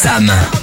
summer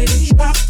Baby, drop.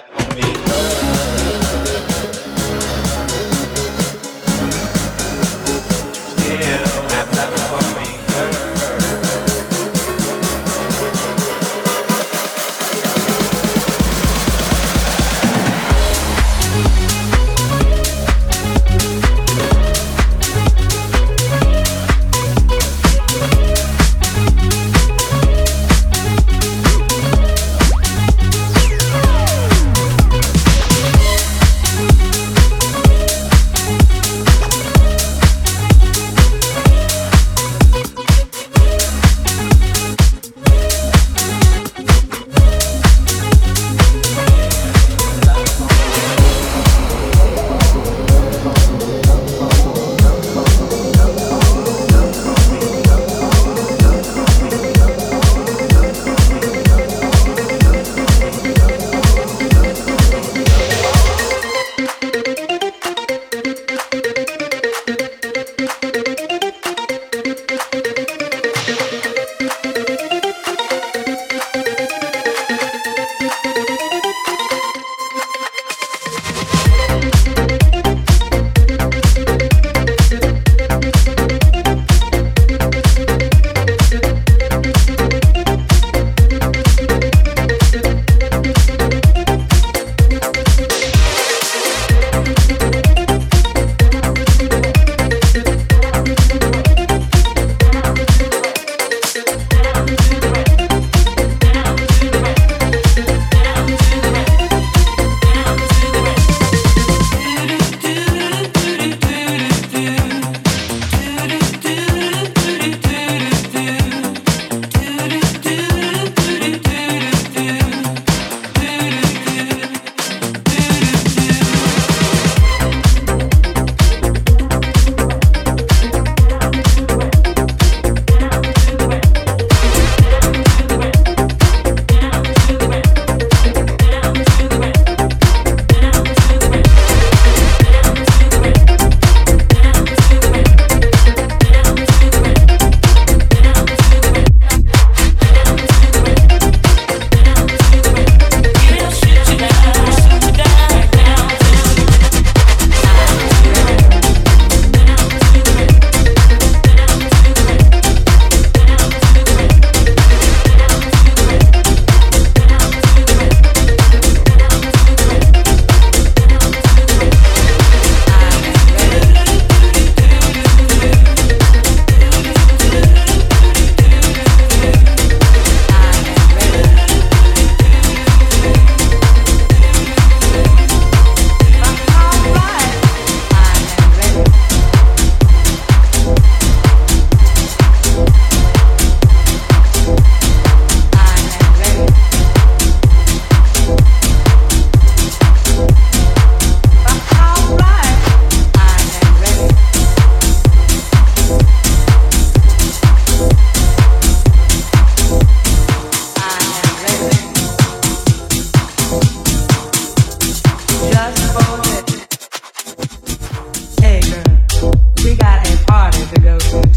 to go.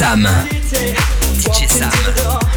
Sam. DJ Sam.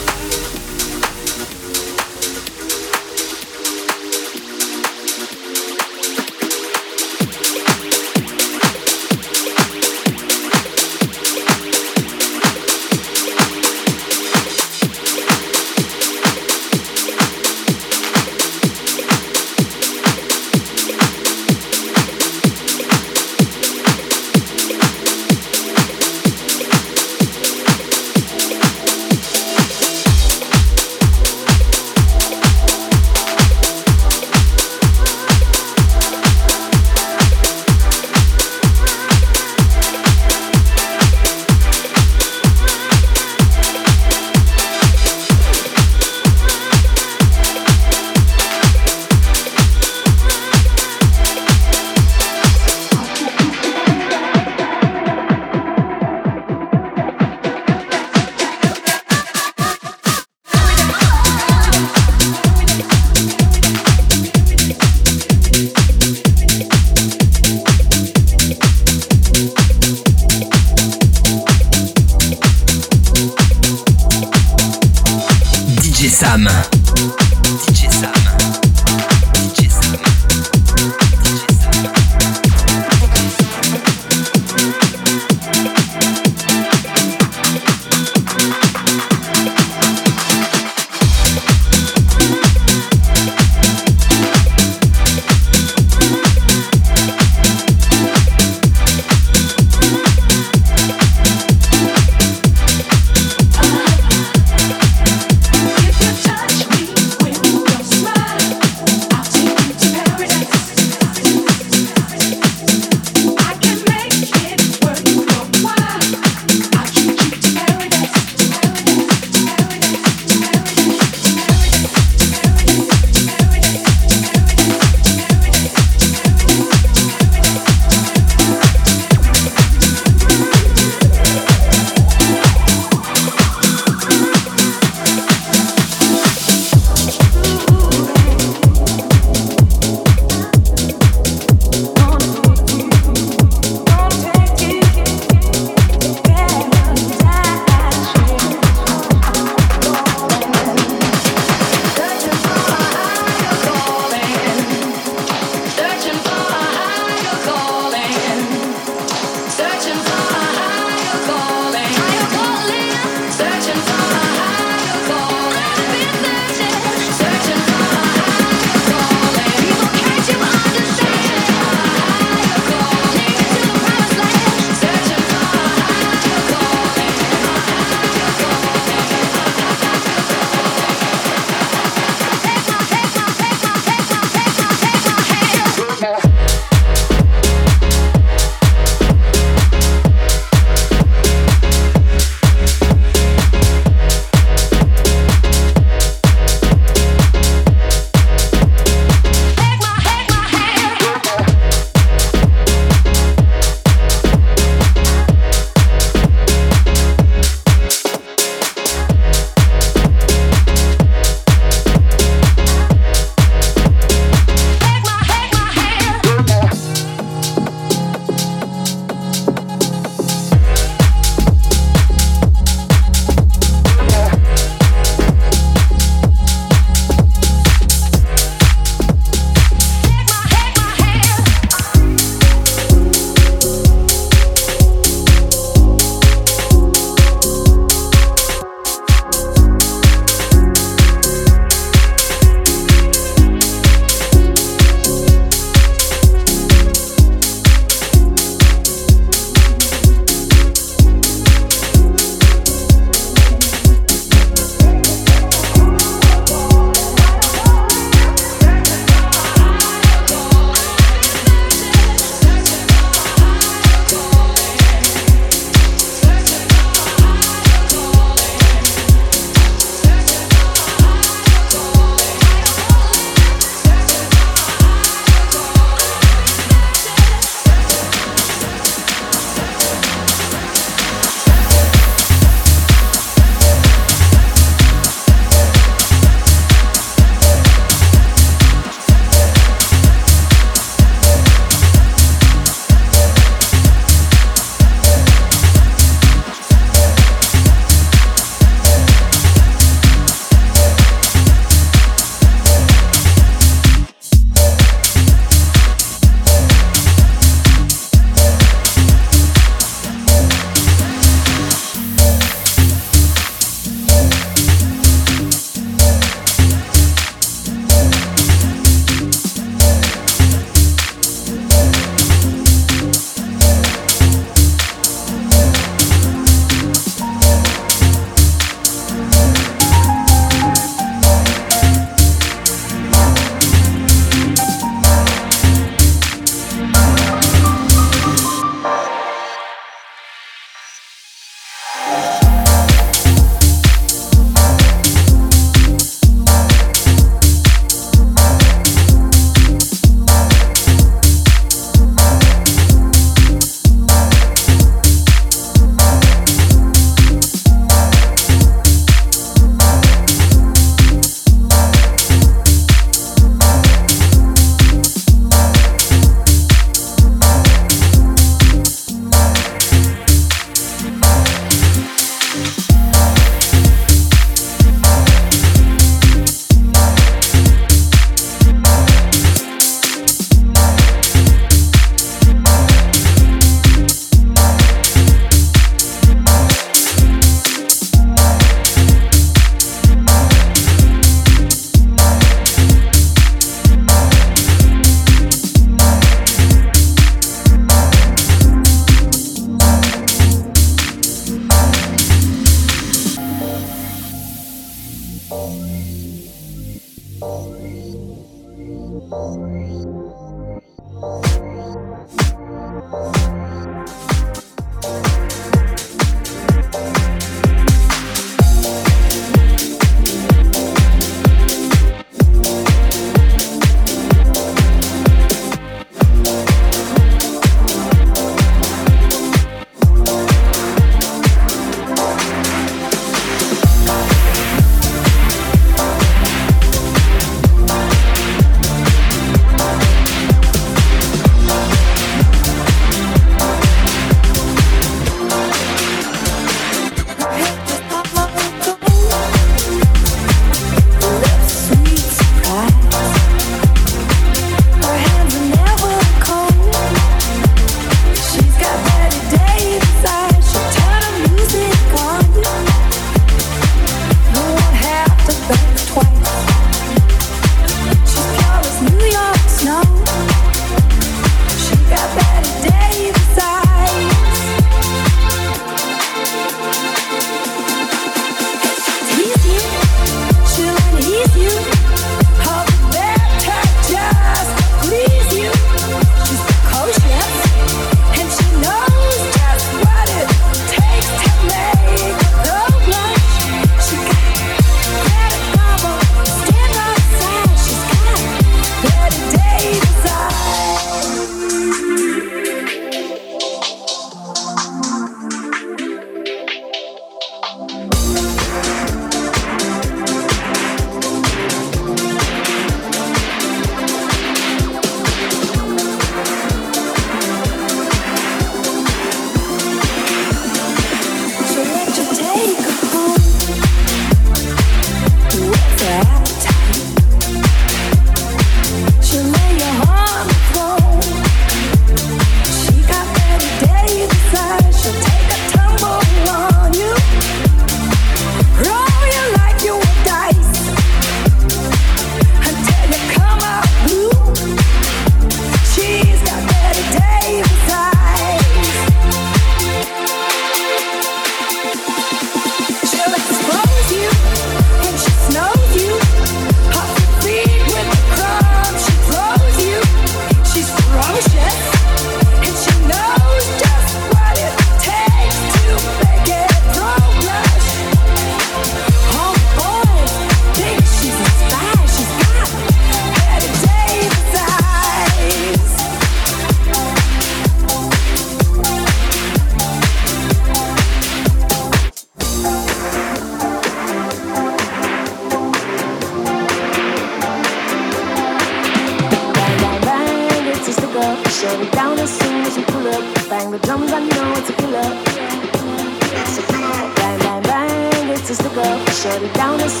down a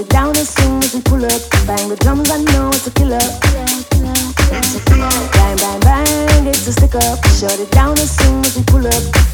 it down and sing as we pull up. Bang the drums, I know it's a killer. Bang, bang, bang, it's a stick up. Shut it down and sing as we pull up.